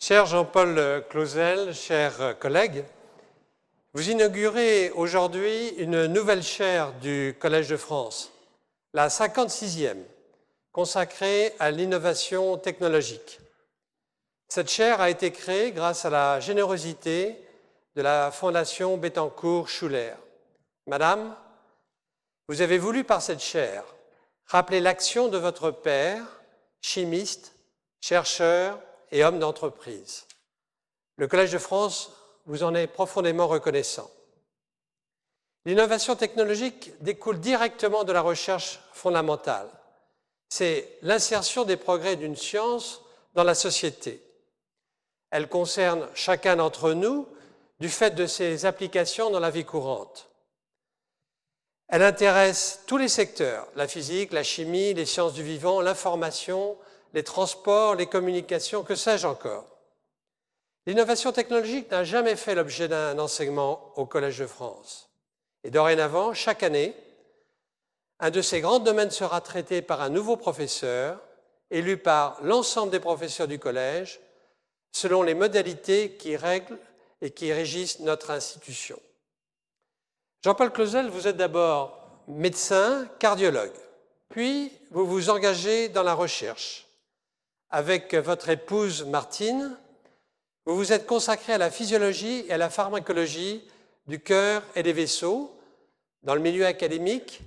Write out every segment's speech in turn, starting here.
Cher Jean-Paul Clausel, chers collègues, vous inaugurez aujourd'hui une nouvelle chaire du Collège de France, la 56e, consacrée à l'innovation technologique. Cette chaire a été créée grâce à la générosité de la Fondation Bettencourt-Schuller. Madame, vous avez voulu par cette chaire rappeler l'action de votre père, chimiste, chercheur et homme d'entreprise. Le Collège de France vous en est profondément reconnaissant. L'innovation technologique découle directement de la recherche fondamentale. C'est l'insertion des progrès d'une science dans la société. Elle concerne chacun d'entre nous du fait de ses applications dans la vie courante. Elle intéresse tous les secteurs, la physique, la chimie, les sciences du vivant, l'information, les transports, les communications, que sais-je encore. L'innovation technologique n'a jamais fait l'objet d'un enseignement au Collège de France. Et dorénavant, chaque année, un de ces grands domaines sera traité par un nouveau professeur, élu par l'ensemble des professeurs du collège, selon les modalités qui règlent et qui régissent notre institution. Jean-Paul Clausel, vous êtes d'abord médecin, cardiologue, puis vous vous engagez dans la recherche. Avec votre épouse Martine, vous vous êtes consacré à la physiologie et à la pharmacologie du cœur et des vaisseaux dans le milieu académique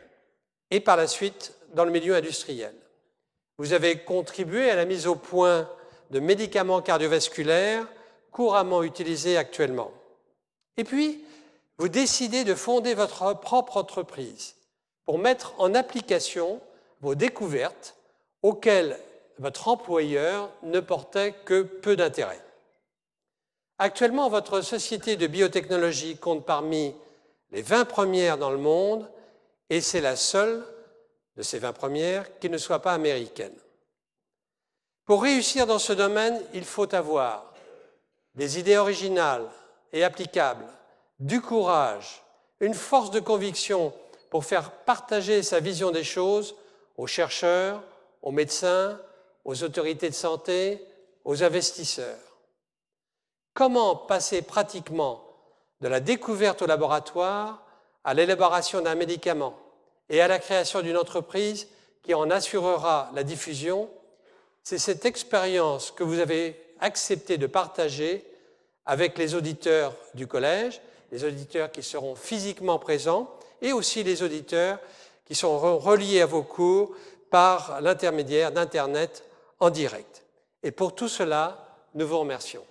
et par la suite dans le milieu industriel. Vous avez contribué à la mise au point de médicaments cardiovasculaires couramment utilisés actuellement. Et puis, vous décidez de fonder votre propre entreprise pour mettre en application vos découvertes auxquelles votre employeur ne portait que peu d'intérêt. Actuellement, votre société de biotechnologie compte parmi les 20 premières dans le monde et c'est la seule de ces 20 premières qui ne soit pas américaine. Pour réussir dans ce domaine, il faut avoir des idées originales et applicables, du courage, une force de conviction pour faire partager sa vision des choses aux chercheurs, aux médecins, aux autorités de santé, aux investisseurs. Comment passer pratiquement de la découverte au laboratoire à l'élaboration d'un médicament et à la création d'une entreprise qui en assurera la diffusion? C'est cette expérience que vous avez accepté de partager avec les auditeurs du collège, les auditeurs qui seront physiquement présents et aussi les auditeurs qui sont reliés à vos cours par l'intermédiaire d'Internet en direct. Et pour tout cela, nous vous remercions.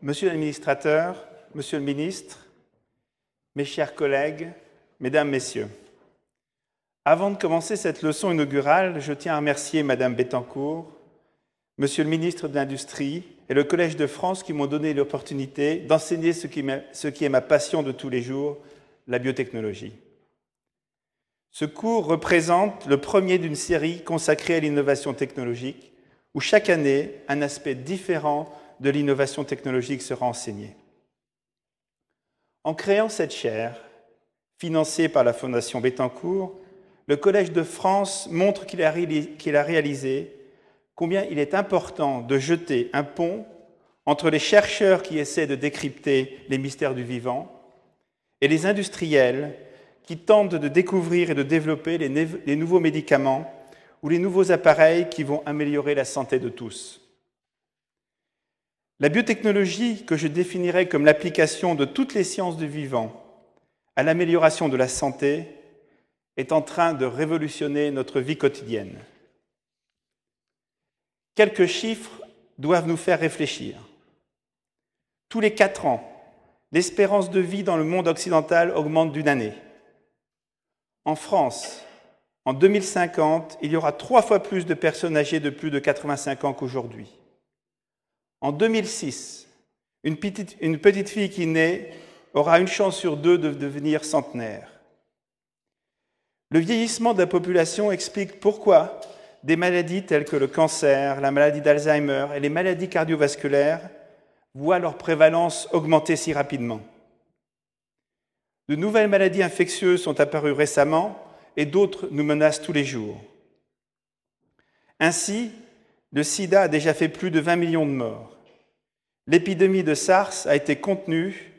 Monsieur l'administrateur, Monsieur le ministre, mes chers collègues, Mesdames, Messieurs, avant de commencer cette leçon inaugurale, je tiens à remercier Madame Bettencourt, Monsieur le ministre de l'Industrie et le Collège de France qui m'ont donné l'opportunité d'enseigner ce, qui est ma passion de tous les jours, la biotechnologie. Ce cours représente le premier d'une série consacrée à l'innovation technologique, où chaque année, un aspect différent de l'innovation technologique sera enseigné. En créant cette chaire, financée par la Fondation Bettencourt, le Collège de France montre qu'il a, réalisé combien il est important de jeter un pont entre les chercheurs qui essaient de décrypter les mystères du vivant et les industriels qui tentent de découvrir et de développer les nouveaux médicaments ou les nouveaux appareils qui vont améliorer la santé de tous. La biotechnologie, que je définirais comme l'application de toutes les sciences du vivant à l'amélioration de la santé, est en train de révolutionner notre vie quotidienne. Quelques chiffres doivent nous faire réfléchir. Tous les quatre ans, l'espérance de vie dans le monde occidental augmente d'une année. En France, en 2050, il y aura trois fois plus de personnes âgées de plus de 85 ans qu'aujourd'hui. En 2006, une petite, fille qui naît aura une chance sur deux de devenir centenaire. Le vieillissement de la population explique pourquoi des maladies telles que le cancer, la maladie d'Alzheimer et les maladies cardiovasculaires voient leur prévalence augmenter si rapidement. De nouvelles maladies infectieuses sont apparues récemment et d'autres nous menacent tous les jours. Ainsi, le sida a déjà fait plus de 20 millions de morts. L'épidémie de SARS a été contenue,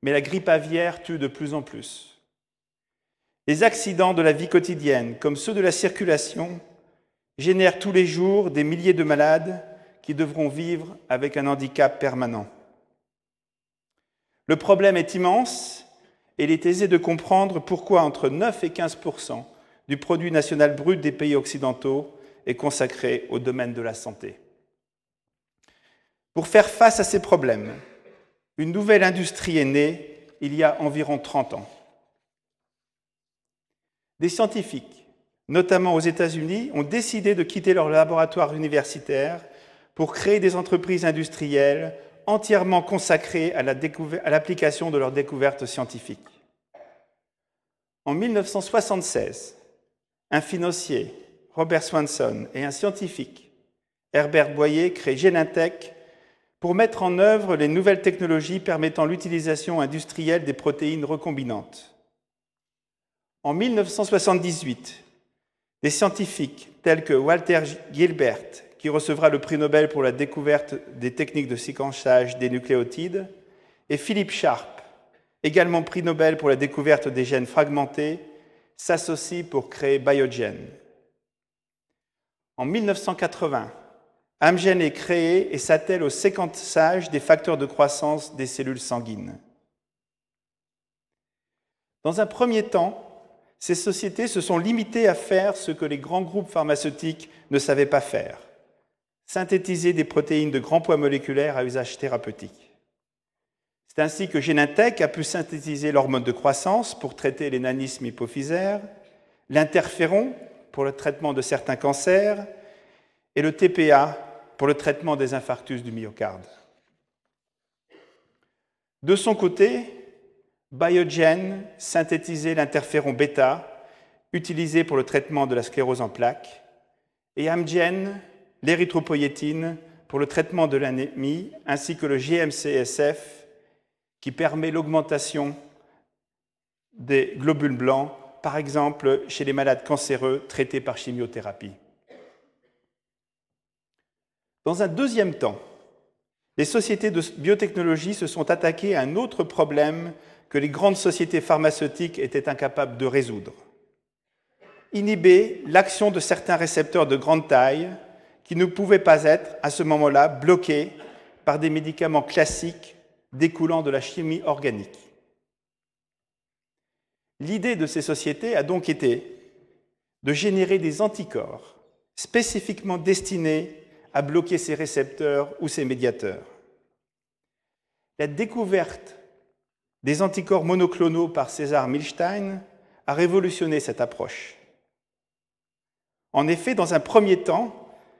mais la grippe aviaire tue de plus en plus. Les accidents de la vie quotidienne, comme ceux de la circulation, génèrent tous les jours des milliers de malades qui devront vivre avec un handicap permanent. Le problème est immense et il est aisé de comprendre pourquoi entre 9 et 15% du produit national brut des pays occidentaux est consacré au domaine de la santé. Pour faire face à ces problèmes, une nouvelle industrie est née il y a environ 30 ans. Des scientifiques, notamment aux États-Unis, ont décidé de quitter leur laboratoire universitaire pour créer des entreprises industrielles entièrement consacrées à l'application de leurs découvertes scientifiques. En 1976, un financier, Robert Swanson, et un scientifique, Herbert Boyer, créent Genentech pour mettre en œuvre les nouvelles technologies permettant l'utilisation industrielle des protéines recombinantes. En 1978, des scientifiques tels que Walter Gilbert, qui recevra le prix Nobel pour la découverte des techniques de séquençage des nucléotides, et Philippe Sharp, également prix Nobel pour la découverte des gènes fragmentés, s'associent pour créer Biogen. En 1980, Amgen est créé et s'attelle au séquençage des facteurs de croissance des cellules sanguines. Dans un premier temps, ces sociétés se sont limitées à faire ce que les grands groupes pharmaceutiques ne savaient pas faire synthétiser des protéines de grand poids moléculaire à usage thérapeutique. C'est ainsi que Genentech a pu synthétiser l'hormone de croissance pour traiter les nanismes hypophysaires, l'interféron pour le traitement de certains cancers et le TPA pour le traitement des infarctus du myocarde. De son côté, Biogen synthétisait l'interféron bêta utilisé pour le traitement de la sclérose en plaques et Amgen l'érythropoïétine pour le traitement de l'anémie, ainsi que le GMCSF qui permet l'augmentation des globules blancs, par exemple chez les malades cancéreux traités par chimiothérapie. Dans un deuxième temps, les sociétés de biotechnologie se sont attaquées à un autre problème que les grandes sociétés pharmaceutiques étaient incapables de résoudre. Inhiber l'action de certains récepteurs de grande taille qui ne pouvaient pas être, à ce moment-là, bloqués par des médicaments classiques découlant de la chimie organique. L'idée de ces sociétés a donc été de générer des anticorps spécifiquement destinés à bloquer ces récepteurs ou ces médiateurs. La découverte des anticorps monoclonaux par César Milstein a révolutionné cette approche. En effet, dans un premier temps,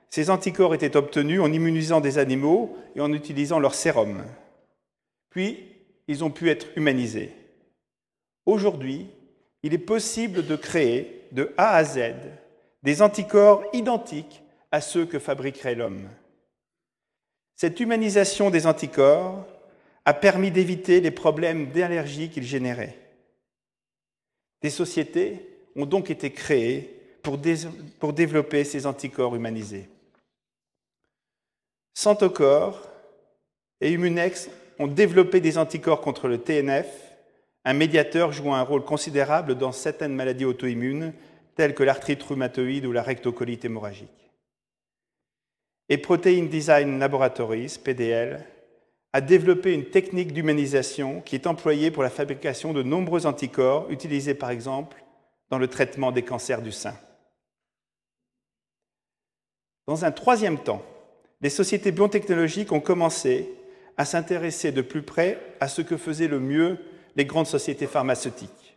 ces anticorps étaient obtenus en immunisant des animaux et en utilisant leur sérum. Puis, ils ont pu être humanisés. Aujourd'hui, il est possible de créer de A à Z des anticorps identiques à ceux que fabriquerait l'homme. Cette humanisation des anticorps a permis d'éviter les problèmes d'allergie qu'ils généraient. Des sociétés ont donc été créées pour, développer ces anticorps humanisés. Santocor et Immunex ont développé des anticorps contre le TNF, un médiateur jouant un rôle considérable dans certaines maladies auto-immunes telles que l'arthrite rhumatoïde ou la rectocolite hémorragique. Et Protein Design Laboratories, PDL, a développé une technique d'humanisation qui est employée pour la fabrication de nombreux anticorps utilisés par exemple dans le traitement des cancers du sein. Dans un troisième temps, les sociétés biotechnologiques ont commencé à s'intéresser de plus près à ce que faisaient le mieux les grandes sociétés pharmaceutiques,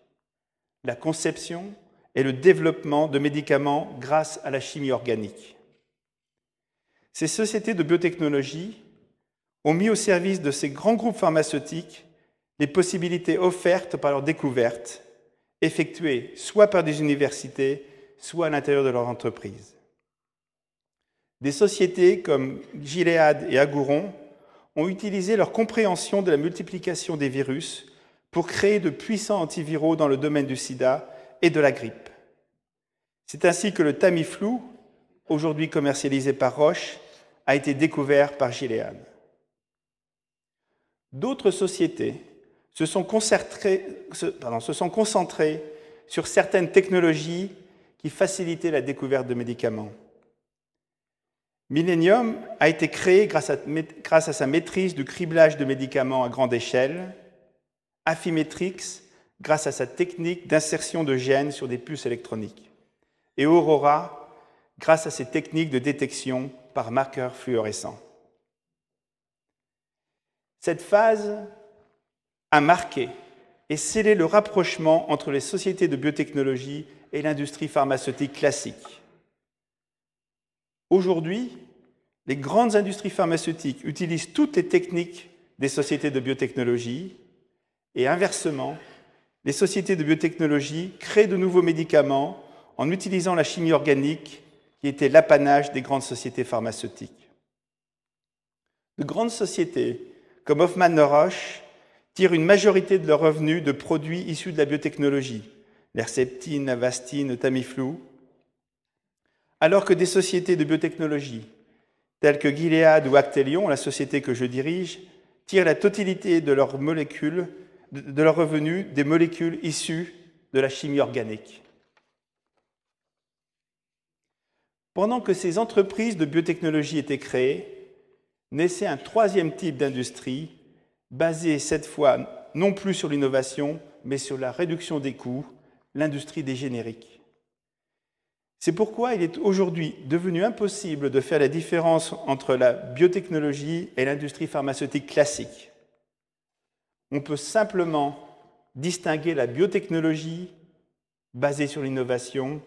la conception et le développement de médicaments grâce à la chimie organique. Ces sociétés de biotechnologie ont mis au service de ces grands groupes pharmaceutiques les possibilités offertes par leurs découvertes, effectuées soit par des universités, soit à l'intérieur de leur entreprise. Des sociétés comme Gilead et Agouron ont utilisé leur compréhension de la multiplication des virus pour créer de puissants antiviraux dans le domaine du sida et de la grippe. C'est ainsi que le Tamiflu, aujourd'hui commercialisé par Roche, a été découvert par Gilead. D'autres sociétés se sont, concentrées sur certaines technologies qui facilitaient la découverte de médicaments. Millennium a été créé grâce à, grâce à, sa maîtrise du criblage de médicaments à grande échelle, Affymetrix grâce à sa technique d'insertion de gènes sur des puces électroniques, et Aurora grâce à ses techniques de détection par marqueurs fluorescents. Cette phase a marqué et scellé le rapprochement entre les sociétés de biotechnologie et l'industrie pharmaceutique classique. Aujourd'hui, les grandes industries pharmaceutiques utilisent toutes les techniques des sociétés de biotechnologie et inversement, les sociétés de biotechnologie créent de nouveaux médicaments en utilisant la chimie organique qui était l'apanage des grandes sociétés pharmaceutiques. De grandes sociétés comme Hoffmann Roche tirent une majorité de leurs revenus de produits issus de la biotechnologie, l'Herceptine, Avastine, Tamiflu, alors que des sociétés de biotechnologie, telles que Gilead ou Actelion, la société que je dirige, tirent la totalité de leurs revenus des molécules issues de la chimie organique. Pendant que ces entreprises de biotechnologie étaient créées, naissait un troisième type d'industrie, basée cette fois non plus sur l'innovation, mais sur la réduction des coûts, l'industrie des génériques. C'est pourquoi il est aujourd'hui devenu impossible de faire la différence entre la biotechnologie et l'industrie pharmaceutique classique. On peut simplement distinguer la biotechnologie basée sur l'innovation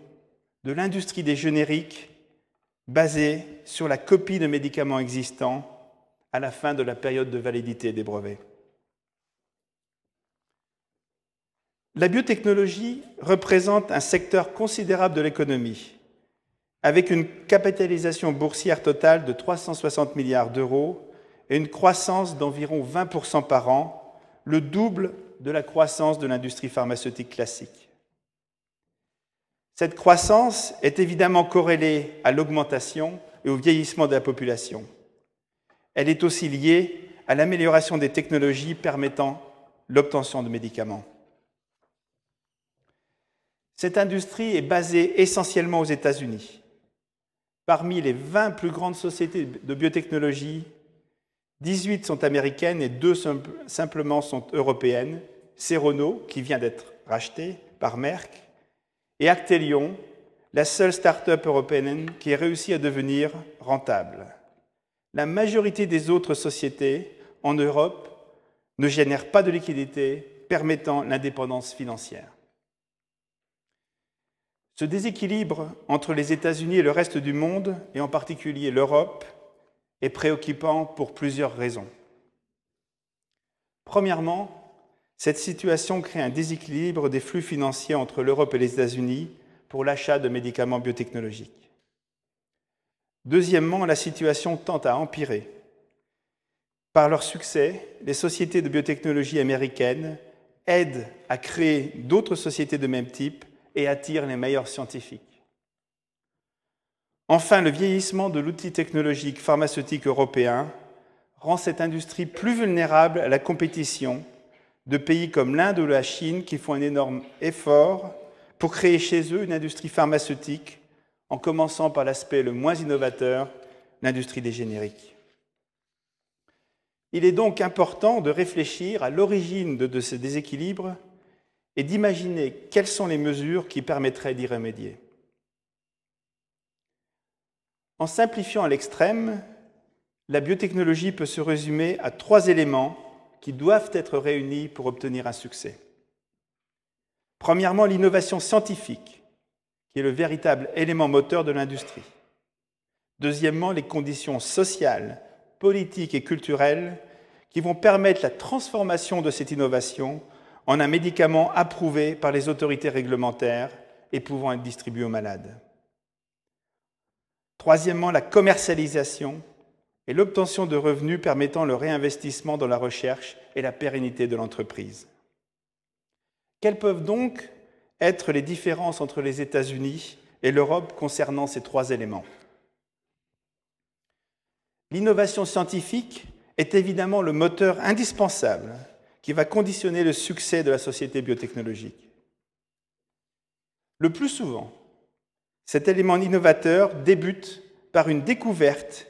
de l'industrie des génériques basée sur la copie de médicaments existants à la fin de la période de validité des brevets. La biotechnologie représente un secteur considérable de l'économie, avec une capitalisation boursière totale de 360 milliards d'euros et une croissance d'environ 20% par an, le double de la croissance de l'industrie pharmaceutique classique. Cette croissance est évidemment corrélée à l'augmentation et au vieillissement de la population. Elle est aussi liée à l'amélioration des technologies permettant l'obtention de médicaments. Cette industrie est basée essentiellement aux États-Unis. Parmi les 20 plus grandes sociétés de biotechnologie, 18 sont américaines et 2 simplement sont européennes. Serono, qui vient d'être racheté par Merck, et Actelion, la seule start-up européenne qui ait réussi à devenir rentable. La majorité des autres sociétés en Europe ne génèrent pas de liquidités permettant l'indépendance financière. Ce déséquilibre entre les États-Unis et le reste du monde, et en particulier l'Europe, est préoccupant pour plusieurs raisons. Premièrement, cette situation crée un déséquilibre des flux financiers entre l'Europe et les États-Unis pour l'achat de médicaments biotechnologiques. Deuxièmement, la situation tend à empirer. Par leur succès, les sociétés de biotechnologie américaines aident à créer d'autres sociétés de même type et attirent les meilleurs scientifiques. Enfin, le vieillissement de l'outil technologique pharmaceutique européen rend cette industrie plus vulnérable à la compétition de pays comme l'Inde ou la Chine qui font un énorme effort pour créer chez eux une industrie pharmaceutique, en commençant par l'aspect le moins innovateur, l'industrie des génériques. Il est donc important de réfléchir à l'origine de, de, ce déséquilibre et d'imaginer quelles sont les mesures qui permettraient d'y remédier. En simplifiant à l'extrême, la biotechnologie peut se résumer à trois éléments qui doivent être réunis pour obtenir un succès. Premièrement, l'innovation scientifique, qui est le véritable élément moteur de l'industrie. Deuxièmement, les conditions sociales, politiques et culturelles qui vont permettre la transformation de cette innovation en un médicament approuvé par les autorités réglementaires et pouvant être distribué aux malades. Troisièmement, la commercialisation et l'obtention de revenus permettant le réinvestissement dans la recherche et la pérennité de l'entreprise. Quelles peuvent donc être les différences entre les États-Unis et l'Europe concernant ces trois éléments? L'innovation scientifique est évidemment le moteur indispensable qui va conditionner le succès de la société biotechnologique. Le plus souvent, cet élément innovateur débute par une découverte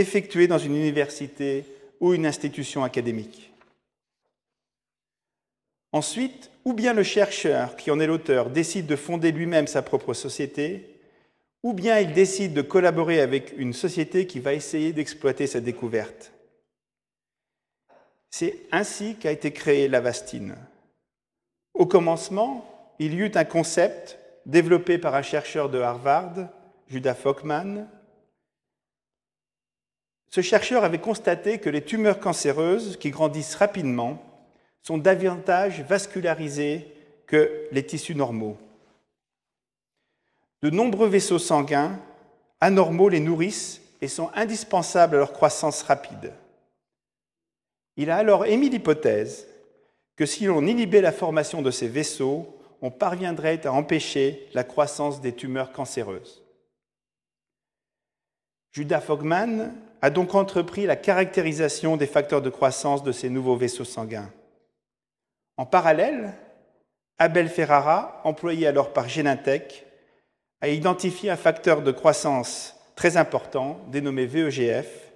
effectuée dans une université ou une institution académique. Ensuite, ou bien le chercheur qui en est l'auteur décide de fonder lui-même sa propre société, ou bien il décide de collaborer avec une société qui va essayer d'exploiter sa découverte. C'est ainsi qu'a été créée l'Avastine. Au commencement, il y eut un concept développé par un chercheur de Harvard, Judah Fockman. Ce chercheur avait constaté que les tumeurs cancéreuses qui grandissent rapidement sont davantage vascularisées que les tissus normaux. De nombreux vaisseaux sanguins anormaux les nourrissent et sont indispensables à leur croissance rapide. Il a alors émis l'hypothèse que si l'on inhibait la formation de ces vaisseaux, on parviendrait à empêcher la croissance des tumeurs cancéreuses. Judah Fogman a donc entrepris la caractérisation des facteurs de croissance de ces nouveaux vaisseaux sanguins. En parallèle, Abel Ferrara, employé alors par Genentech, a identifié un facteur de croissance très important dénommé VEGF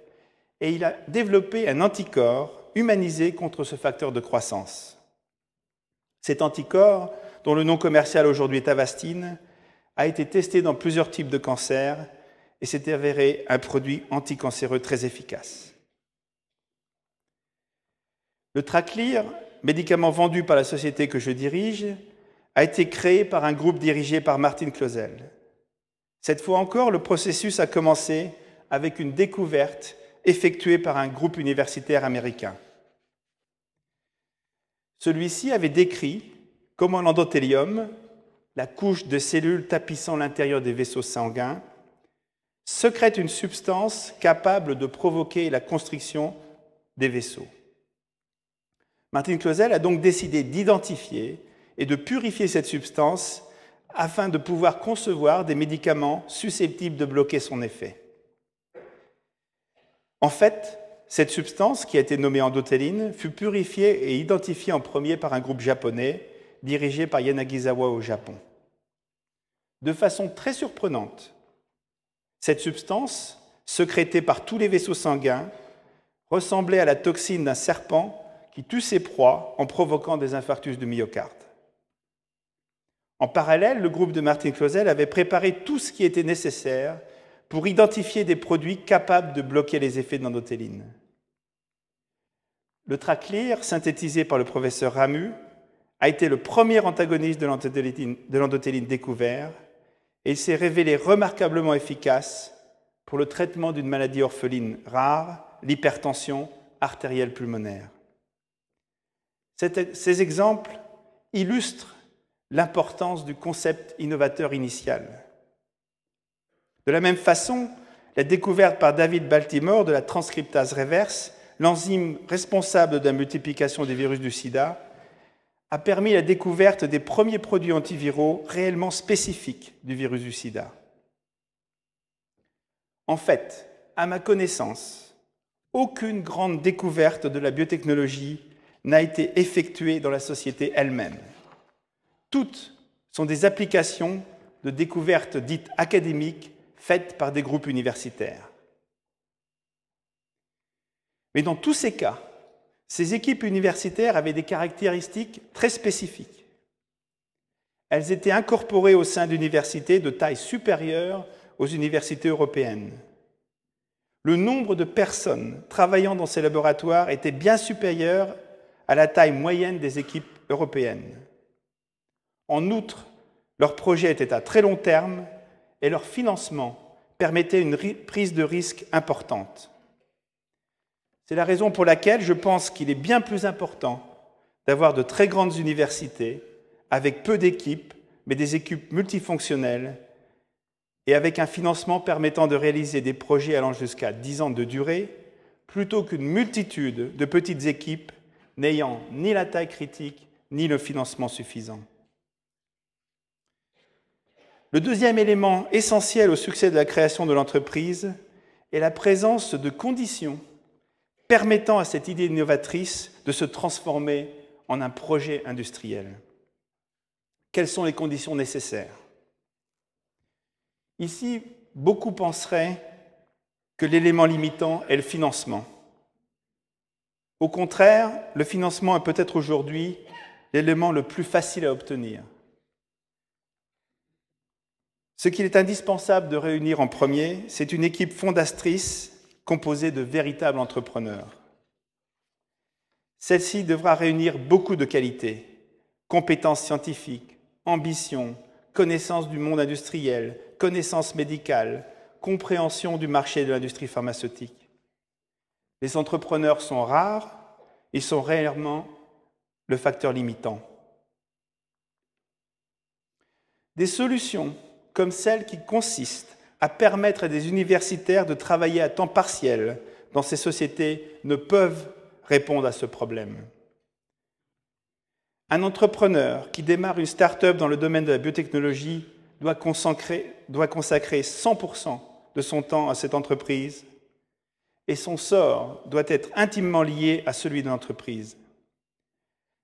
et il a développé un anticorps humanisé contre ce facteur de croissance. Cet anticorps, dont le nom commercial aujourd'hui est Avastine, a été testé dans plusieurs types de cancers et s'est avéré un produit anticancéreux très efficace. Le Traclear, médicament vendu par la société que je dirige, a été créé par un groupe dirigé par Martin Clausel. Cette fois encore, le processus a commencé avec une découverte effectuée par un groupe universitaire américain. Celui-ci avait décrit comment l'endothélium, la couche de cellules tapissant l'intérieur des vaisseaux sanguins, secrète une substance capable de provoquer la constriction des vaisseaux. Martin Clausel a donc décidé d'identifier et de purifier cette substance afin de pouvoir concevoir des médicaments susceptibles de bloquer son effet. En fait, cette substance, qui a été nommée endothéline, fut purifiée et identifiée en premier par un groupe japonais dirigé par Yanagisawa au Japon. De façon très surprenante, cette substance, secrétée par tous les vaisseaux sanguins, ressemblait à la toxine d'un serpent qui tue ses proies en provoquant des infarctus de myocarde. En parallèle, le groupe de Martin Clausel avait préparé tout ce qui était nécessaire pour identifier des produits capables de bloquer les effets de l'endothéline. Le traclear, synthétisé par le professeur Ramu, a été le premier antagoniste de l'endothéline découvert et il s'est révélé remarquablement efficace pour le traitement d'une maladie orpheline rare, l'hypertension artérielle pulmonaire. Ces exemples illustrent l'importance du concept innovateur initial. De la même façon, la découverte par David Baltimore de la transcriptase reverse, l'enzyme responsable de la multiplication des virus du sida, a permis la découverte des premiers produits antiviraux réellement spécifiques du virus du sida. En fait, à ma connaissance, aucune grande découverte de la biotechnologie n'a été effectuée dans la société elle-même. Toutes sont des applications de découvertes dites académiques faites par des groupes universitaires. Mais dans tous ces cas, ces équipes universitaires avaient des caractéristiques très spécifiques. Elles étaient incorporées au sein d'universités de taille supérieure aux universités européennes. Le nombre de personnes travaillant dans ces laboratoires était bien supérieur à la taille moyenne des équipes européennes. En outre, leurs projets étaient à très long terme et leur financement permettait une prise de risque importante. C'est la raison pour laquelle je pense qu'il est bien plus important d'avoir de très grandes universités avec peu d'équipes, mais des équipes multifonctionnelles et avec un financement permettant de réaliser des projets allant jusqu'à 10 ans de durée, plutôt qu'une multitude de petites équipes n'ayant ni la taille critique ni le financement suffisant. Le deuxième élément essentiel au succès de la création de l'entreprise est la présence de conditions permettant à cette idée innovatrice de se transformer en un projet industriel. Quelles sont les conditions nécessaires? Ici, beaucoup penseraient que l'élément limitant est le financement. Au contraire, le financement est peut-être aujourd'hui l'élément le plus facile à obtenir. Ce qu'il est indispensable de réunir en premier, c'est une équipe fondatrice composée de véritables entrepreneurs. Celle-ci devra réunir beaucoup de qualités, compétences scientifiques, ambition, connaissance du monde industriel, connaissance médicale, compréhension du marché de l'industrie pharmaceutique. Les entrepreneurs sont rares, ils sont réellement le facteur limitant. Des solutions comme celle qui consiste à permettre à des universitaires de travailler à temps partiel dans ces sociétés ne peuvent répondre à ce problème. Un entrepreneur qui démarre une start-up dans le domaine de la biotechnologie doit consacrer, doit consacrer 100% de son temps à cette entreprise et son sort doit être intimement lié à celui de l'entreprise.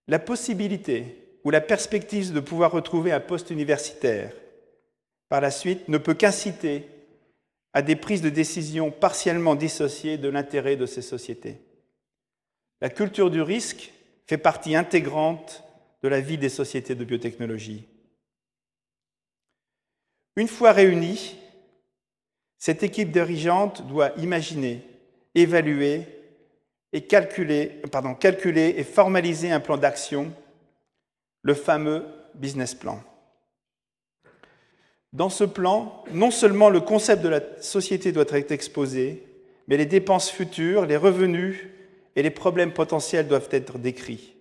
La possibilité ou la perspective de pouvoir retrouver un poste universitaire par la suite ne peut qu'inciter à des prises de décision partiellement dissociées de l'intérêt de ces sociétés. La culture du risque fait partie intégrante de la vie des sociétés de biotechnologie. Une fois réunie, cette équipe dirigeante doit imaginer, évaluer et calculer, pardon, calculer et formaliser un plan d'action, le fameux business plan. Dans ce plan, non seulement le concept de la société doit être exposé, mais les dépenses futures, les revenus et les problèmes potentiels doivent être décrits.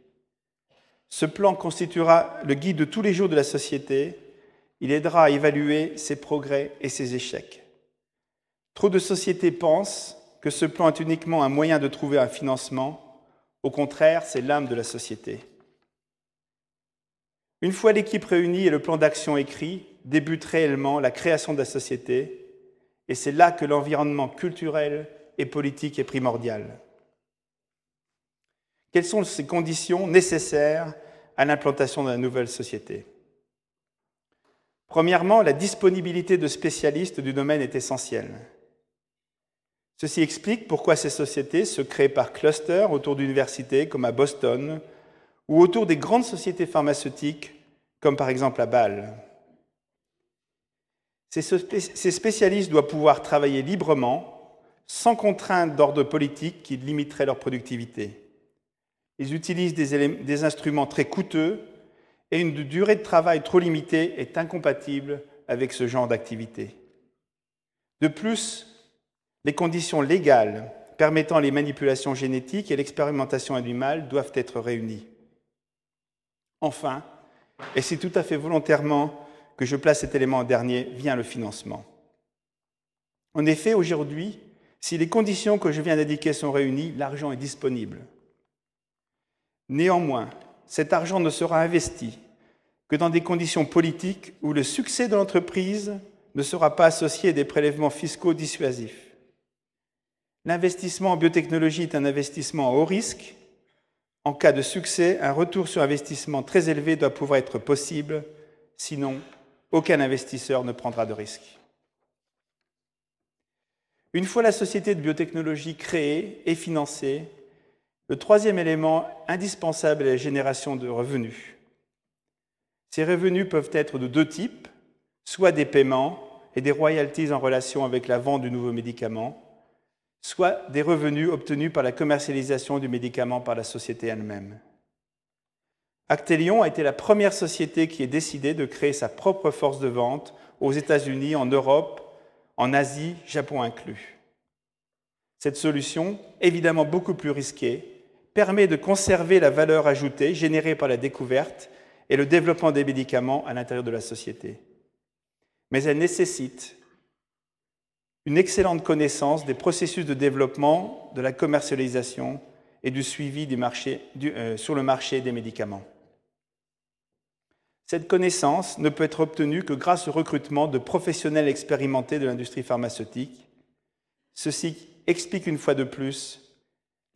Ce plan constituera le guide de tous les jours de la société. Il aidera à évaluer ses progrès et ses échecs. Trop de sociétés pensent que ce plan est uniquement un moyen de trouver un financement. Au contraire, c'est l'âme de la société. Une fois l'équipe réunie et le plan d'action écrit, débute réellement la création de la société, et c'est là que l'environnement culturel et politique est primordial. Quelles sont ces conditions nécessaires à l'implantation de la nouvelle société? Premièrement, la disponibilité de spécialistes du domaine est essentielle. Ceci explique pourquoi ces sociétés se créent par clusters autour d'universités comme à Boston ou autour des grandes sociétés pharmaceutiques comme par exemple à Bâle. Ces spécialistes doivent pouvoir travailler librement, sans contraintes d'ordre politique qui limiteraient leur productivité. Ils utilisent des, des, instruments très coûteux et une durée de travail trop limitée est incompatible avec ce genre d'activité. De plus, les conditions légales permettant les manipulations génétiques et l'expérimentation animale doivent être réunies. Enfin, et c'est tout à fait volontairement que je place cet élément en dernier, vient le financement. En effet, aujourd'hui, si les conditions que je viens d'indiquer sont réunies, l'argent est disponible. Néanmoins, cet argent ne sera investi que dans des conditions politiques où le succès de l'entreprise ne sera pas associé à des prélèvements fiscaux dissuasifs. L'investissement en biotechnologie est un investissement à haut risque. En cas de succès, un retour sur investissement très élevé doit pouvoir être possible, sinon aucun investisseur ne prendra de risque. Une fois la société de biotechnologie créée et financée, le troisième élément indispensable est la génération de revenus. Ces revenus peuvent être de deux types, soit des paiements et des royalties en relation avec la vente du nouveau médicament, soit des revenus obtenus par la commercialisation du médicament par la société elle-même. Actelion a été la première société qui ait décidé de créer sa propre force de vente aux États-Unis, en Europe, en Asie, Japon inclus. Cette solution, évidemment beaucoup plus risquée, permet de conserver la valeur ajoutée générée par la découverte et le développement des médicaments à l'intérieur de la société. Mais elle nécessite une excellente connaissance des processus de développement, de la commercialisation et du suivi euh, sur le marché des médicaments. Cette connaissance ne peut être obtenue que grâce au recrutement de professionnels expérimentés de l'industrie pharmaceutique. Ceci explique une fois de plus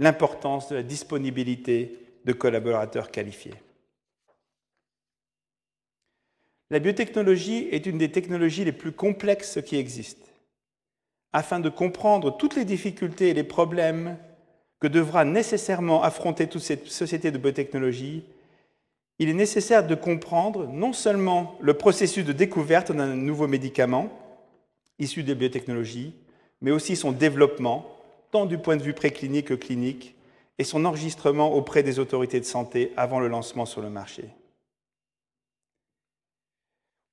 l'importance de la disponibilité de collaborateurs qualifiés. La biotechnologie est une des technologies les plus complexes qui existent. Afin de comprendre toutes les difficultés et les problèmes que devra nécessairement affronter toute cette société de biotechnologie, il est nécessaire de comprendre non seulement le processus de découverte d'un nouveau médicament issu de biotechnologie, mais aussi son développement, tant du point de vue préclinique que clinique, et son enregistrement auprès des autorités de santé avant le lancement sur le marché.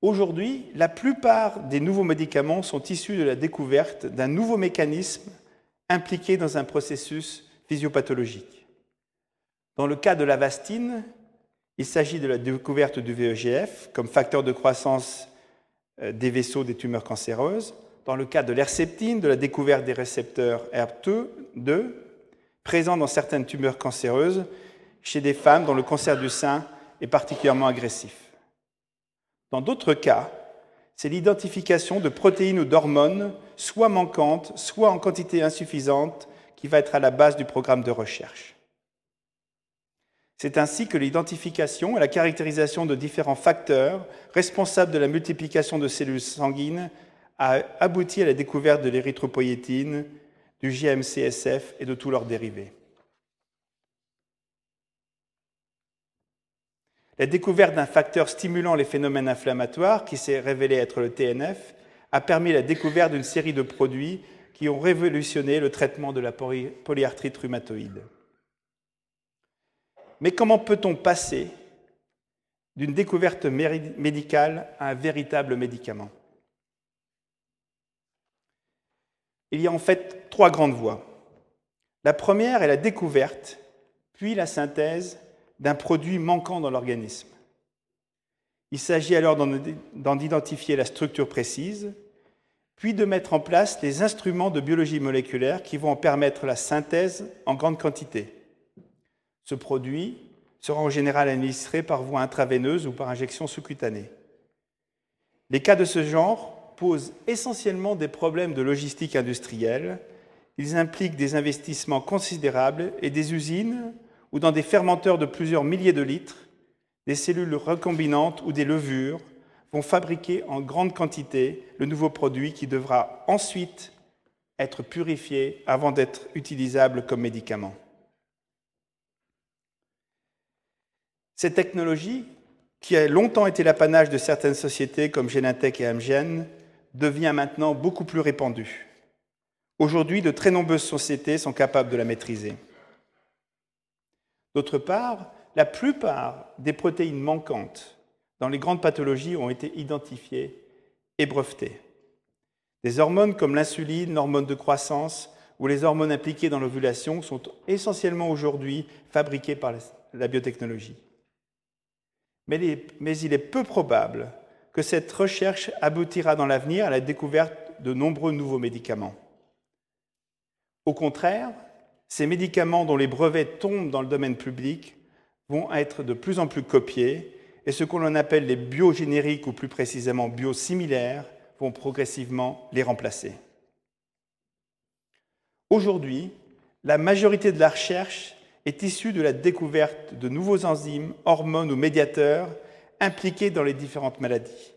Aujourd'hui, la plupart des nouveaux médicaments sont issus de la découverte d'un nouveau mécanisme impliqué dans un processus physiopathologique. Dans le cas de l'avastine, il s'agit de la découverte du VEGF comme facteur de croissance euh, des vaisseaux des tumeurs cancéreuses. Dans le cas de l'herceptine, de la découverte des récepteurs ERP2, présents dans certaines tumeurs cancéreuses chez des femmes dont le cancer du sein est particulièrement agressif. Dans d'autres cas, c'est l'identification de protéines ou d'hormones, soit manquantes, soit en quantité insuffisante, qui va être à la base du programme de recherche. C'est ainsi que l'identification et la caractérisation de différents facteurs responsables de la multiplication de cellules sanguines a abouti à la découverte de l'érythropoïétine, du GMCSF et de tous leurs dérivés. La découverte d'un facteur stimulant les phénomènes inflammatoires, qui s'est révélé être le TNF, a permis la découverte d'une série de produits qui ont révolutionné le traitement de la polyarthrite rhumatoïde. Mais comment peut-on passer d'une découverte médicale à un véritable médicament? Il y a en fait trois grandes voies. La première est la découverte, puis la synthèse d'un produit manquant dans l'organisme. Il s'agit alors d'en identifier la structure précise, puis de mettre en place les instruments de biologie moléculaire qui vont en permettre la synthèse en grande quantité. Ce produit sera en général administré par voie intraveineuse ou par injection sous-cutanée. Les cas de ce genre posent essentiellement des problèmes de logistique industrielle. Ils impliquent des investissements considérables et des usines ou dans des fermenteurs de plusieurs milliers de litres, des cellules recombinantes ou des levures vont fabriquer en grande quantité le nouveau produit qui devra ensuite être purifié avant d'être utilisable comme médicament. Cette technologie, qui a longtemps été l'apanage de certaines sociétés comme Genentech et Amgen, devient maintenant beaucoup plus répandue. Aujourd'hui, de très nombreuses sociétés sont capables de la maîtriser. D'autre part, la plupart des protéines manquantes dans les grandes pathologies ont été identifiées et brevetées. Des hormones comme l'insuline, l'hormone de croissance ou les hormones impliquées dans l'ovulation sont essentiellement aujourd'hui fabriquées par la biotechnologie. Mais, il est peu probable que cette recherche aboutira dans l'avenir à la découverte de nombreux nouveaux médicaments. Au contraire, ces médicaments dont les brevets tombent dans le domaine public vont être de plus en plus copiés et ce qu'on appelle les biogénériques ou plus précisément biosimilaires vont progressivement les remplacer. Aujourd'hui, la majorité de la recherche est issue de la découverte de nouveaux enzymes, hormones ou médiateurs impliqués dans les différentes maladies.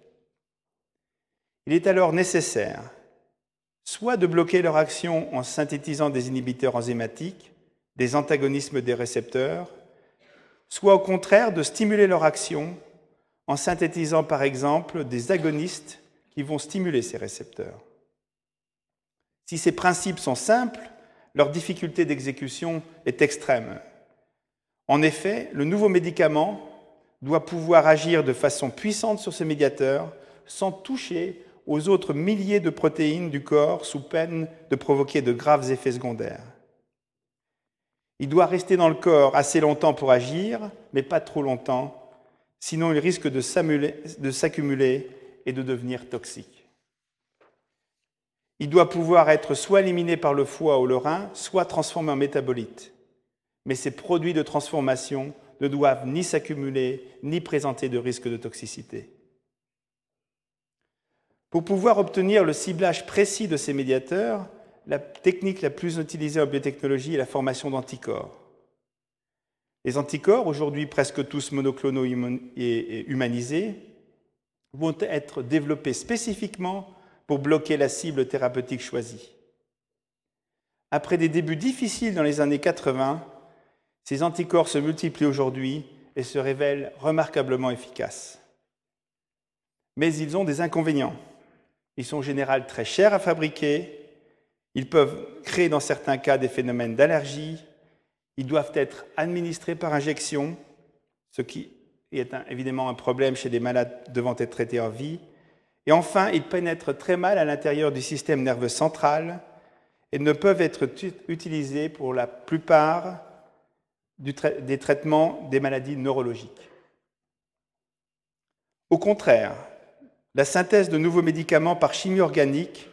Il est alors nécessaire soit de bloquer leur action en synthétisant des inhibiteurs enzymatiques, des antagonismes des récepteurs, soit au contraire de stimuler leur action en synthétisant par exemple des agonistes qui vont stimuler ces récepteurs. Si ces principes sont simples, leur difficulté d'exécution est extrême. En effet, le nouveau médicament doit pouvoir agir de façon puissante sur ces médiateurs sans toucher aux autres milliers de protéines du corps sous peine de provoquer de graves effets secondaires. Il doit rester dans le corps assez longtemps pour agir, mais pas trop longtemps, sinon il risque de s'accumuler et de devenir toxique. Il doit pouvoir être soit éliminé par le foie ou le rein, soit transformé en métabolite. Mais ces produits de transformation ne doivent ni s'accumuler ni présenter de risque de toxicité. Pour pouvoir obtenir le ciblage précis de ces médiateurs, la technique la plus utilisée en biotechnologie est la formation d'anticorps. Les anticorps, aujourd'hui presque tous monoclonaux et humanisés, vont être développés spécifiquement pour bloquer la cible thérapeutique choisie. Après des débuts difficiles dans les années 80, ces anticorps se multiplient aujourd'hui et se révèlent remarquablement efficaces. Mais ils ont des inconvénients. Ils sont en général très chers à fabriquer, ils peuvent créer dans certains cas des phénomènes d'allergie, ils doivent être administrés par injection, ce qui est évidemment un problème chez des malades devant être traités en vie, et enfin, ils pénètrent très mal à l'intérieur du système nerveux central et ne peuvent être utilisés pour la plupart des traitements des maladies neurologiques. Au contraire, la synthèse de nouveaux médicaments par chimie organique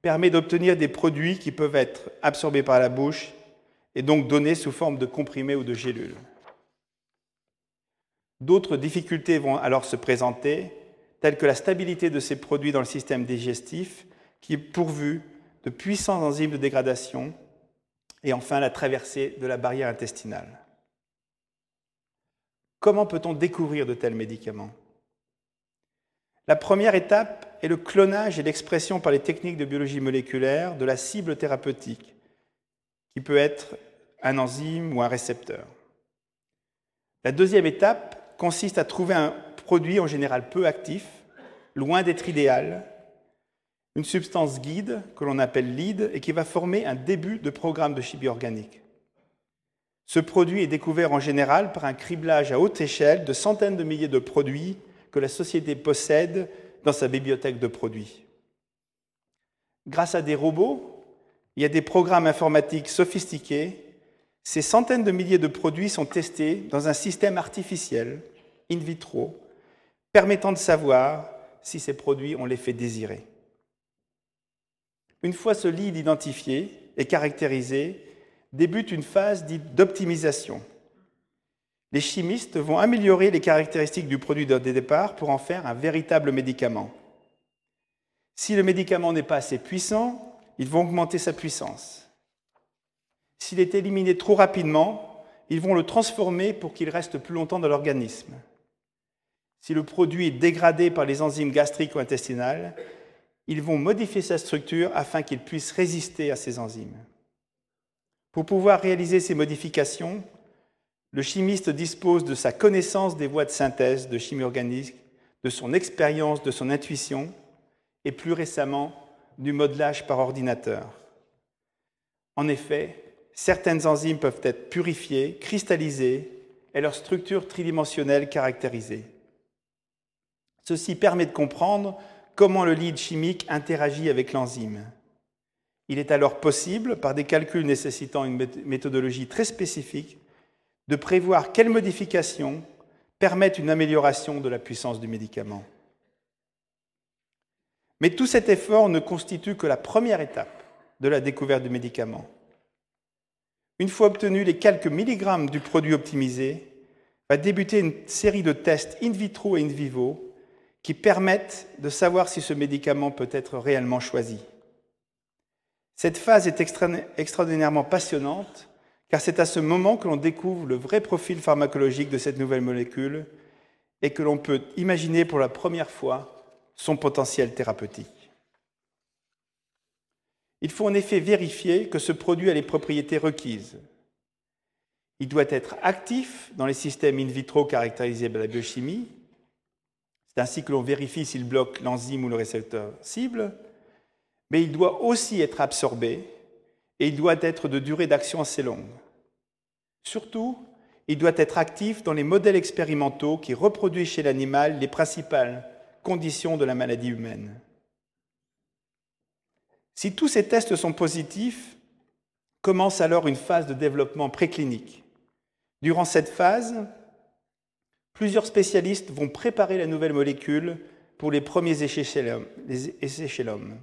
permet d'obtenir des produits qui peuvent être absorbés par la bouche et donc donnés sous forme de comprimés ou de gélules. D'autres difficultés vont alors se présenter, telles que la stabilité de ces produits dans le système digestif, qui est pourvu de puissants enzymes de dégradation, et enfin la traversée de la barrière intestinale. Comment peut-on découvrir de tels médicaments? La première étape est le clonage et l'expression par les techniques de biologie moléculaire de la cible thérapeutique, qui peut être un enzyme ou un récepteur. La deuxième étape consiste à trouver un produit en général peu actif, loin d'être idéal, une substance guide que l'on appelle lead et qui va former un début de programme de chimie organique. Ce produit est découvert en général par un criblage à haute échelle de centaines de milliers de produits que la société possède dans sa bibliothèque de produits. Grâce à des robots et à des programmes informatiques sophistiqués, ces centaines de milliers de produits sont testés dans un système artificiel, in vitro, permettant de savoir si ces produits ont l'effet désiré. Une fois ce lead identifié et caractérisé, débute une phase dite d'optimisation. Les chimistes vont améliorer les caractéristiques du produit de départ pour en faire un véritable médicament. Si le médicament n'est pas assez puissant, ils vont augmenter sa puissance. S'il est éliminé trop rapidement, ils vont le transformer pour qu'il reste plus longtemps dans l'organisme. Si le produit est dégradé par les enzymes gastriques ou intestinales, ils vont modifier sa structure afin qu'il puisse résister à ces enzymes. Pour pouvoir réaliser ces modifications, le chimiste dispose de sa connaissance des voies de synthèse de chimie organique, de son expérience, de son intuition, et plus récemment du modelage par ordinateur. En effet, certaines enzymes peuvent être purifiées, cristallisées et leur structure tridimensionnelle caractérisée. Ceci permet de comprendre comment le lead chimique interagit avec l'enzyme. Il est alors possible, par des calculs nécessitant une méthodologie très spécifique, de prévoir quelles modifications permettent une amélioration de la puissance du médicament. Mais tout cet effort ne constitue que la première étape de la découverte du médicament. Une fois obtenus les quelques milligrammes du produit optimisé, va débuter une série de tests in vitro et in vivo qui permettent de savoir si ce médicament peut être réellement choisi. Cette phase est extraordinairement passionnante car c'est à ce moment que l'on découvre le vrai profil pharmacologique de cette nouvelle molécule et que l'on peut imaginer pour la première fois son potentiel thérapeutique. Il faut en effet vérifier que ce produit a les propriétés requises. Il doit être actif dans les systèmes in vitro caractérisés par la biochimie. C'est ainsi que l'on vérifie s'il bloque l'enzyme ou le récepteur cible mais il doit aussi être absorbé et il doit être de durée d'action assez longue. Surtout, il doit être actif dans les modèles expérimentaux qui reproduisent chez l'animal les principales conditions de la maladie humaine. Si tous ces tests sont positifs, commence alors une phase de développement préclinique. Durant cette phase, plusieurs spécialistes vont préparer la nouvelle molécule pour les premiers essais chez l'homme.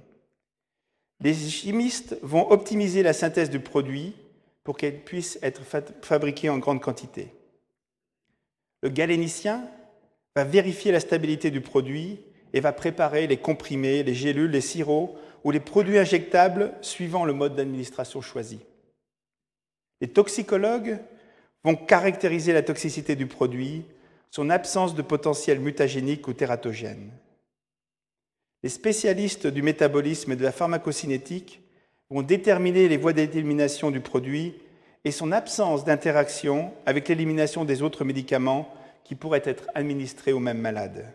Les chimistes vont optimiser la synthèse du produit pour qu'elle puisse être fabriquée en grande quantité. Le galénicien va vérifier la stabilité du produit et va préparer les comprimés, les gélules, les sirops ou les produits injectables suivant le mode d'administration choisi. Les toxicologues vont caractériser la toxicité du produit, son absence de potentiel mutagénique ou tératogène. Les spécialistes du métabolisme et de la pharmacocinétique vont déterminer les voies d'élimination du produit et son absence d'interaction avec l'élimination des autres médicaments qui pourraient être administrés aux mêmes malades.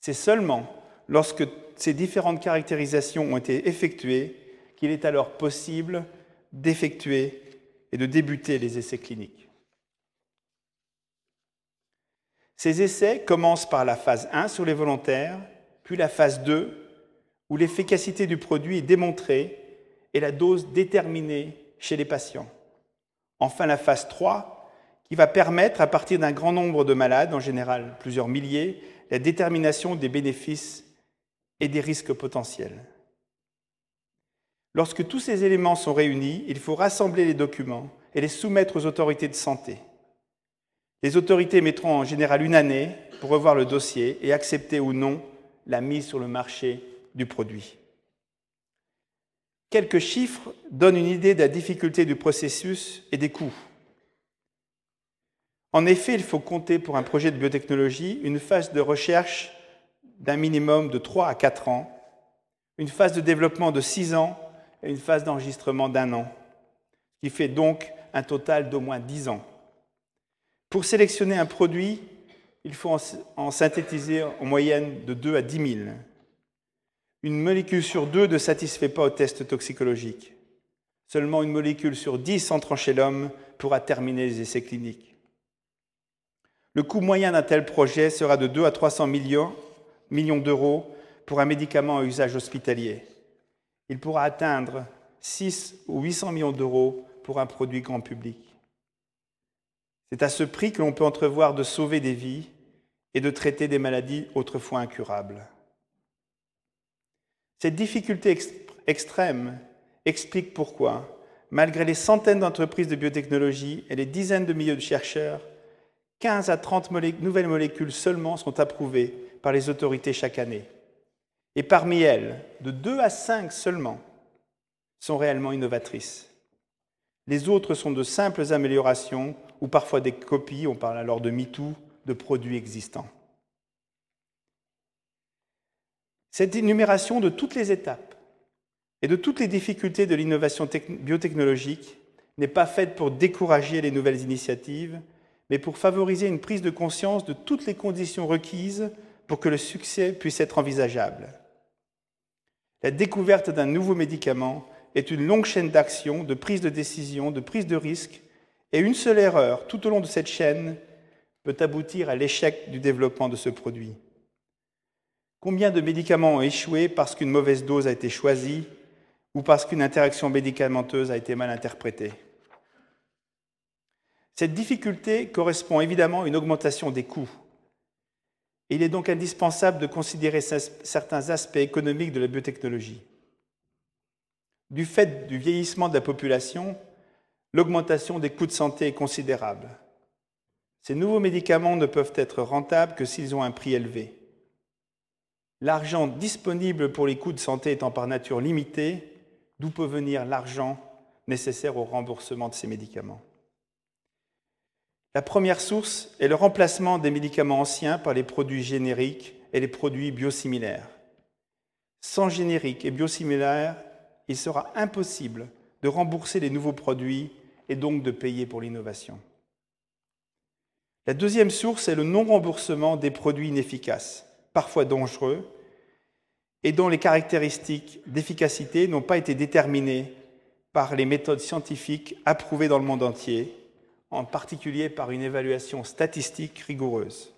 C'est seulement lorsque ces différentes caractérisations ont été effectuées qu'il est alors possible d'effectuer et de débuter les essais cliniques. Ces essais commencent par la phase 1 sur les volontaires, puis la phase 2 où l'efficacité du produit est démontrée et la dose déterminée chez les patients. Enfin, la phase 3 qui va permettre, à partir d'un grand nombre de malades, en général plusieurs milliers, la détermination des bénéfices et des risques potentiels. Lorsque tous ces éléments sont réunis, il faut rassembler les documents et les soumettre aux autorités de santé. Les autorités mettront en général une année pour revoir le dossier et accepter ou non la mise sur le marché du produit. Quelques chiffres donnent une idée de la difficulté du processus et des coûts. En effet, il faut compter pour un projet de biotechnologie une phase de recherche d'un minimum de 3 à 4 ans, une phase de développement de 6 ans et une phase d'enregistrement d'un an, ce qui fait donc un total d'au moins 10 ans. Pour sélectionner un produit, il faut en synthétiser en moyenne de 2 à 10 000. Une molécule sur deux ne satisfait pas au test toxicologique. Seulement une molécule sur 10 entrant chez l'homme pourra terminer les essais cliniques. Le coût moyen d'un tel projet sera de 2 à 300 millions, millions d'euros pour un médicament à usage hospitalier. Il pourra atteindre 6 ou 800 millions d'euros pour un produit grand public. C'est à ce prix que l'on peut entrevoir de sauver des vies et de traiter des maladies autrefois incurables. Cette difficulté extrême explique pourquoi, malgré les centaines d'entreprises de biotechnologie et les dizaines de milliers de chercheurs, 15 à 30 nouvelles molécules seulement sont approuvées par les autorités chaque année. Et parmi elles, de 2 à 5 seulement sont réellement innovatrices. Les autres sont de simples améliorations ou parfois des copies, on parle alors de MeToo, de produits existants. Cette énumération de toutes les étapes et de toutes les difficultés de l'innovation biotechnologique n'est pas faite pour décourager les nouvelles initiatives, mais pour favoriser une prise de conscience de toutes les conditions requises pour que le succès puisse être envisageable. La découverte d'un nouveau médicament est une longue chaîne d'action, de prise de décision, de prise de risque, et une seule erreur tout au long de cette chaîne peut aboutir à l'échec du développement de ce produit. Combien de médicaments ont échoué parce qu'une mauvaise dose a été choisie ou parce qu'une interaction médicamenteuse a été mal interprétée? Cette difficulté correspond évidemment à une augmentation des coûts. Il est donc indispensable de considérer certains aspects économiques de la biotechnologie. Du fait du vieillissement de la population, l'augmentation des coûts de santé est considérable. Ces nouveaux médicaments ne peuvent être rentables que s'ils ont un prix élevé. L'argent disponible pour les coûts de santé étant par nature limité, d'où peut venir l'argent nécessaire au remboursement de ces médicaments? La première source est le remplacement des médicaments anciens par les produits génériques et les produits biosimilaires. Sans génériques et biosimilaires, il sera impossible de rembourser les nouveaux produits et donc de payer pour l'innovation. La deuxième source est le non-remboursement des produits inefficaces, parfois dangereux, et dont les caractéristiques d'efficacité n'ont pas été déterminées par les méthodes scientifiques approuvées dans le monde entier en particulier par une évaluation statistique rigoureuse.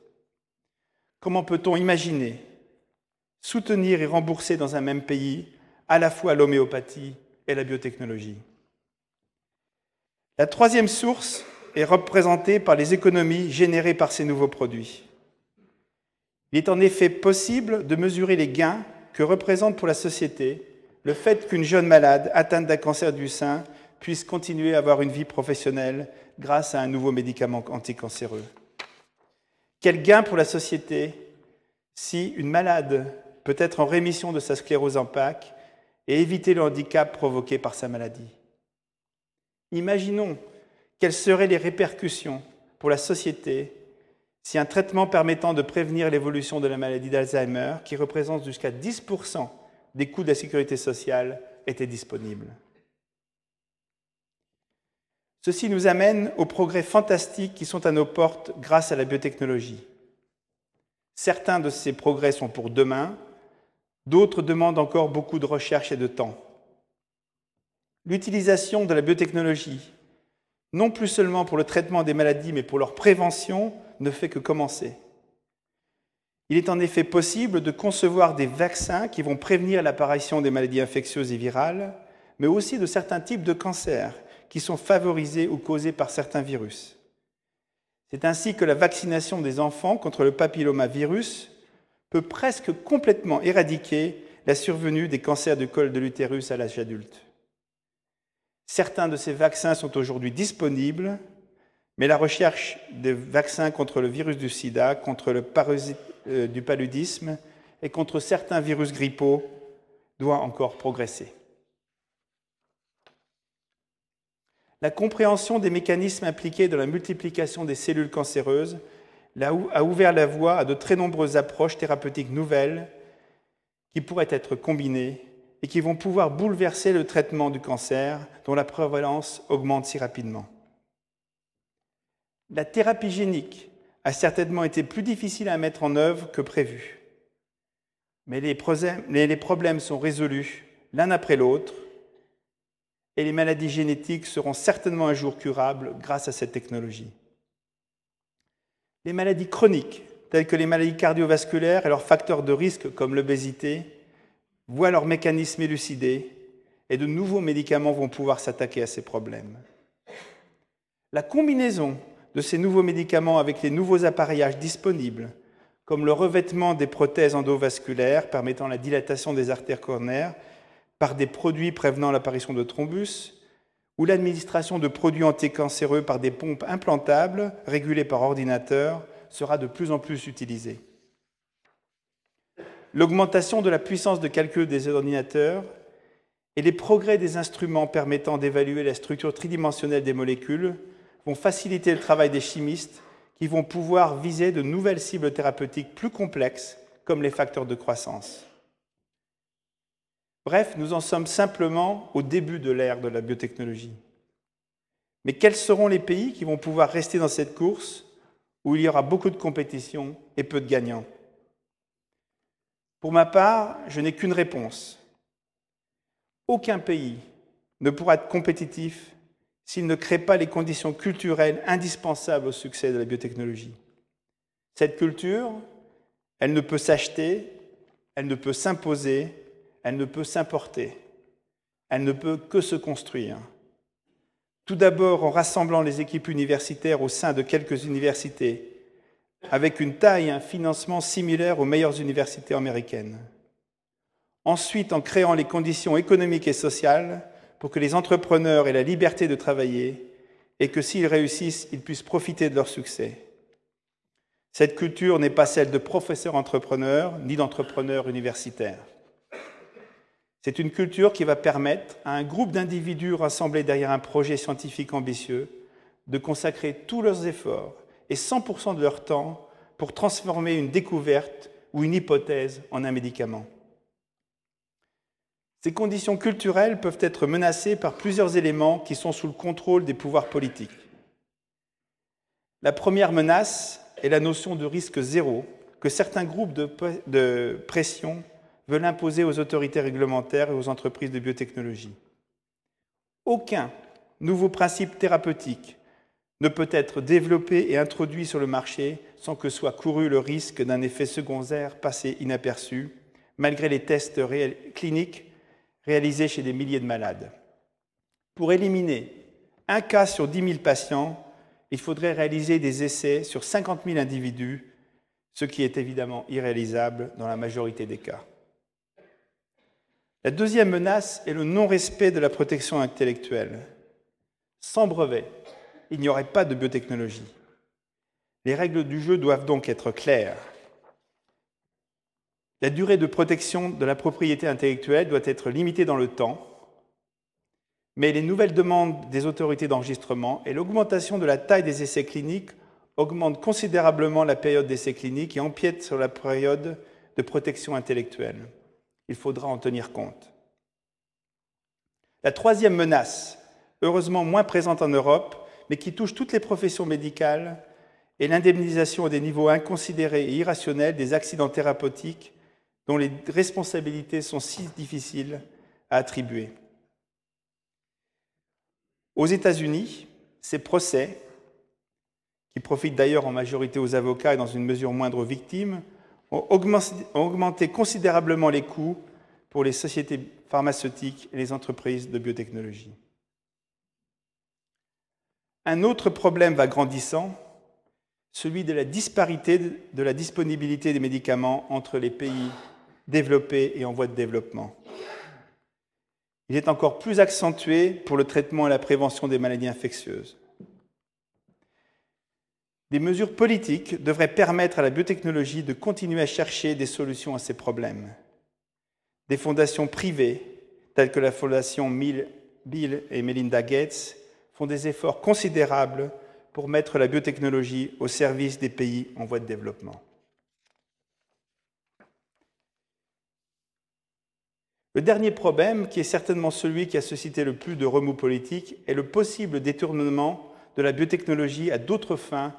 Comment peut-on imaginer soutenir et rembourser dans un même pays à la fois l'homéopathie et la biotechnologie? La troisième source est représentée par les économies générées par ces nouveaux produits. Il est en effet possible de mesurer les gains que représente pour la société le fait qu'une jeune malade atteinte d'un cancer du sein puissent continuer à avoir une vie professionnelle grâce à un nouveau médicament anticancéreux Quel gain pour la société si une malade peut être en rémission de sa sclérose en Pâques et éviter le handicap provoqué par sa maladie? Imaginons quelles seraient les répercussions pour la société si un traitement permettant de prévenir l'évolution de la maladie d'Alzheimer, qui représente jusqu'à 10% des coûts de la sécurité sociale, était disponible. Ceci nous amène aux progrès fantastiques qui sont à nos portes grâce à la biotechnologie. Certains de ces progrès sont pour demain, d'autres demandent encore beaucoup de recherche et de temps. L'utilisation de la biotechnologie, non plus seulement pour le traitement des maladies, mais pour leur prévention, ne fait que commencer. Il est en effet possible de concevoir des vaccins qui vont prévenir l'apparition des maladies infectieuses et virales, mais aussi de certains types de cancers qui sont favorisés ou causés par certains virus. C'est ainsi que la vaccination des enfants contre le papillomavirus peut presque complètement éradiquer la survenue des cancers du col de l'utérus à l'âge adulte. Certains de ces vaccins sont aujourd'hui disponibles, mais la recherche de vaccins contre le virus du sida, contre le parasite euh, du paludisme et contre certains virus grippaux doit encore progresser. La compréhension des mécanismes impliqués dans la multiplication des cellules cancéreuses a ouvert la voie à de très nombreuses approches thérapeutiques nouvelles qui pourraient être combinées et qui vont pouvoir bouleverser le traitement du cancer dont la prévalence augmente si rapidement. La thérapie génique a certainement été plus difficile à mettre en œuvre que prévu. Mais les problèmes sont résolus l'un après l'autre et les maladies génétiques seront certainement un jour curables grâce à cette technologie. Les maladies chroniques, telles que les maladies cardiovasculaires et leurs facteurs de risque comme l'obésité, voient leur mécanisme élucidé et de nouveaux médicaments vont pouvoir s'attaquer à ces problèmes. La combinaison de ces nouveaux médicaments avec les nouveaux appareillages disponibles, comme le revêtement des prothèses endovasculaires permettant la dilatation des artères coronaires par des produits prévenant l'apparition de thrombus, ou l'administration de produits anticancéreux par des pompes implantables régulées par ordinateur sera de plus en plus utilisée. L'augmentation de la puissance de calcul des ordinateurs et les progrès des instruments permettant d'évaluer la structure tridimensionnelle des molécules vont faciliter le travail des chimistes qui vont pouvoir viser de nouvelles cibles thérapeutiques plus complexes, comme les facteurs de croissance. Bref, nous en sommes simplement au début de l'ère de la biotechnologie. Mais quels seront les pays qui vont pouvoir rester dans cette course où il y aura beaucoup de compétition et peu de gagnants? Pour ma part, je n'ai qu'une réponse. Aucun pays ne pourra être compétitif s'il ne crée pas les conditions culturelles indispensables au succès de la biotechnologie. Cette culture, elle ne peut s'acheter, elle ne peut s'imposer, elle ne peut s'importer, elle ne peut que se construire. Tout d'abord en rassemblant les équipes universitaires au sein de quelques universités, avec une taille et un financement similaires aux meilleures universités américaines. Ensuite en créant les conditions économiques et sociales pour que les entrepreneurs aient la liberté de travailler et que s'ils réussissent, ils puissent profiter de leur succès. Cette culture n'est pas celle de professeurs entrepreneurs ni d'entrepreneurs universitaires. C'est une culture qui va permettre à un groupe d'individus rassemblés derrière un projet scientifique ambitieux de consacrer tous leurs efforts et 100% de leur temps pour transformer une découverte ou une hypothèse en un médicament. Ces conditions culturelles peuvent être menacées par plusieurs éléments qui sont sous le contrôle des pouvoirs politiques. La première menace est la notion de risque zéro que certains groupes de, pression veulent imposer aux autorités réglementaires et aux entreprises de biotechnologie. Aucun nouveau principe thérapeutique ne peut être développé et introduit sur le marché sans que soit couru le risque d'un effet secondaire passé inaperçu, malgré les tests cliniques réalisés chez des milliers de malades. Pour éliminer un cas sur 10 000 patients, il faudrait réaliser des essais sur 50 000 individus, ce qui est évidemment irréalisable dans la majorité des cas. La deuxième menace est le non-respect de la protection intellectuelle. Sans brevet, il n'y aurait pas de biotechnologie. Les règles du jeu doivent donc être claires. La durée de protection de la propriété intellectuelle doit être limitée dans le temps, mais les nouvelles demandes des autorités d'enregistrement et l'augmentation de la taille des essais cliniques augmentent considérablement la période d'essais cliniques et empiètent sur la période de protection intellectuelle. Il faudra en tenir compte. La troisième menace, heureusement moins présente en Europe, mais qui touche toutes les professions médicales, est l'indemnisation à des niveaux inconsidérés et irrationnels des accidents thérapeutiques dont les responsabilités sont si difficiles à attribuer. Aux États-Unis, ces procès, qui profitent d'ailleurs en majorité aux avocats et dans une mesure moindre aux victimes, ont augmenté considérablement les coûts pour les sociétés pharmaceutiques et les entreprises de biotechnologie. Un autre problème va grandissant, celui de la disparité de la disponibilité des médicaments entre les pays développés et en voie de développement. Il est encore plus accentué pour le traitement et la prévention des maladies infectieuses. Des mesures politiques devraient permettre à la biotechnologie de continuer à chercher des solutions à ces problèmes. Des fondations privées, telles que la fondation Bill et Melinda Gates, font des efforts considérables pour mettre la biotechnologie au service des pays en voie de développement. Le dernier problème, qui est certainement celui qui a suscité le plus de remous politiques, est le possible détournement de la biotechnologie à d'autres fins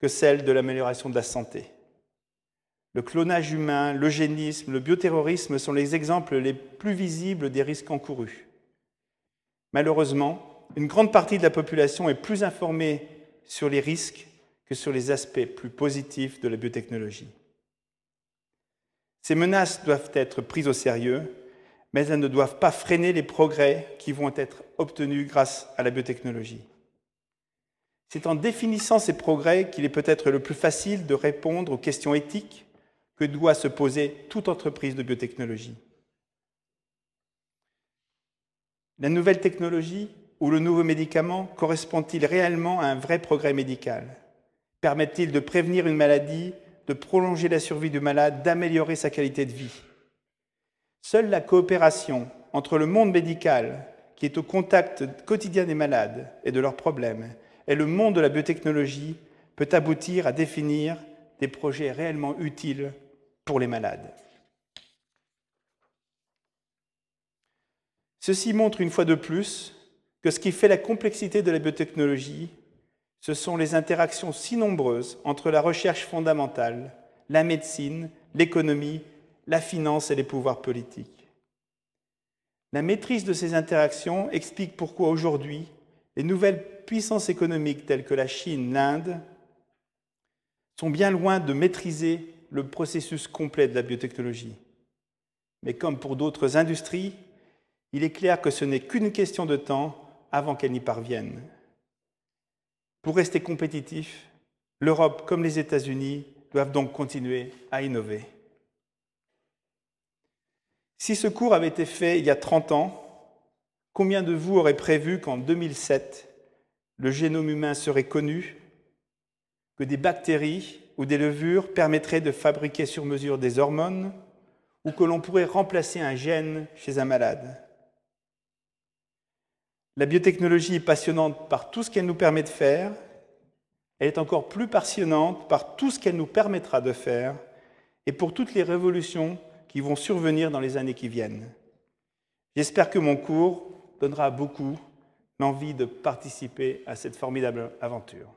que celles de l'amélioration de la santé. Le clonage humain, l'eugénisme, le bioterrorisme sont les exemples les plus visibles des risques encourus. Malheureusement, une grande partie de la population est plus informée sur les risques que sur les aspects plus positifs de la biotechnologie. Ces menaces doivent être prises au sérieux, mais elles ne doivent pas freiner les progrès qui vont être obtenus grâce à la biotechnologie. C'est en définissant ces progrès qu'il est peut-être le plus facile de répondre aux questions éthiques que doit se poser toute entreprise de biotechnologie. La nouvelle technologie ou le nouveau médicament correspond-il réellement à un vrai progrès médical? Permet-il de prévenir une maladie de prolonger la survie du malade, d'améliorer sa qualité de vie? Seule la coopération entre le monde médical, qui est au contact quotidien des malades et de leurs problèmes, et le monde de la biotechnologie peut aboutir à définir des projets réellement utiles pour les malades. Ceci montre une fois de plus que ce qui fait la complexité de la biotechnologie, ce sont les interactions si nombreuses entre la recherche fondamentale, la médecine, l'économie, la finance et les pouvoirs politiques. La maîtrise de ces interactions explique pourquoi aujourd'hui les nouvelles puissances économiques telles que la Chine, l'Inde, sont bien loin de maîtriser le processus complet de la biotechnologie. Mais comme pour d'autres industries, il est clair que ce n'est qu'une question de temps avant qu'elles n'y parviennent. Pour rester compétitifs, l'Europe comme les États-Unis doivent donc continuer à innover. Si ce cours avait été fait il y a 30 ans, combien de vous auraient prévu qu'en 2007, le génome humain serait connu, que des bactéries ou des levures permettraient de fabriquer sur mesure des hormones, ou que l'on pourrait remplacer un gène chez un malade? La biotechnologie est passionnante par tout ce qu'elle nous permet de faire. Elle est encore plus passionnante par tout ce qu'elle nous permettra de faire et pour toutes les révolutions qui vont survenir dans les années qui viennent. J'espère que mon cours donnera à beaucoup l'envie de participer à cette formidable aventure.